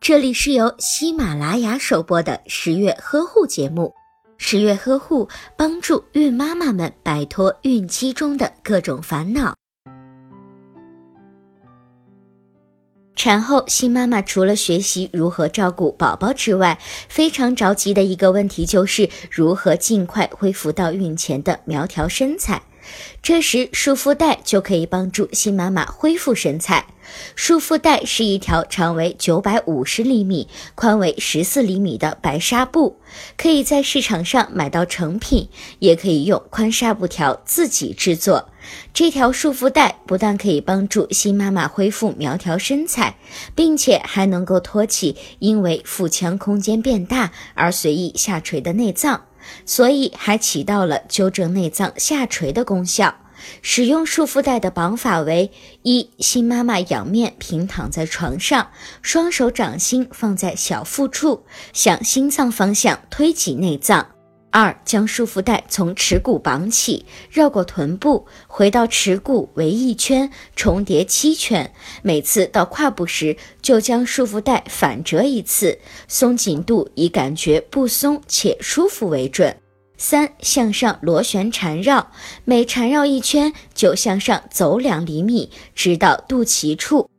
这里是由喜马拉雅首播的十月呵护节目。十月呵护帮助孕妈妈们摆脱孕期中的各种烦恼。产后新妈妈除了学习如何照顾宝宝之外，非常着急的一个问题就是如何尽快恢复到孕前的苗条身材。这时，束缚带就可以帮助新妈妈恢复身材。束缚带是一条长为九百五十厘米、宽为十四厘米的白纱布，可以在市场上买到成品，也可以用宽纱布条自己制作。这条束缚带不但可以帮助新妈妈恢复苗条身材，并且还能够托起因为腹腔空间变大而随意下垂的内脏。所以还起到了纠正内脏下垂的功效。使用束缚带的绑法为：一、新妈妈仰面平躺在床上，双手掌心放在小腹处，向心脏方向推挤内脏。二、将束缚带从耻骨绑起，绕过臀部，回到耻骨围一圈，重叠七圈。每次到胯部时，就将束缚带反折一次，松紧度以感觉不松且舒服为准。三、向上螺旋缠绕，每缠绕一圈就向上走两厘米，直到肚脐处。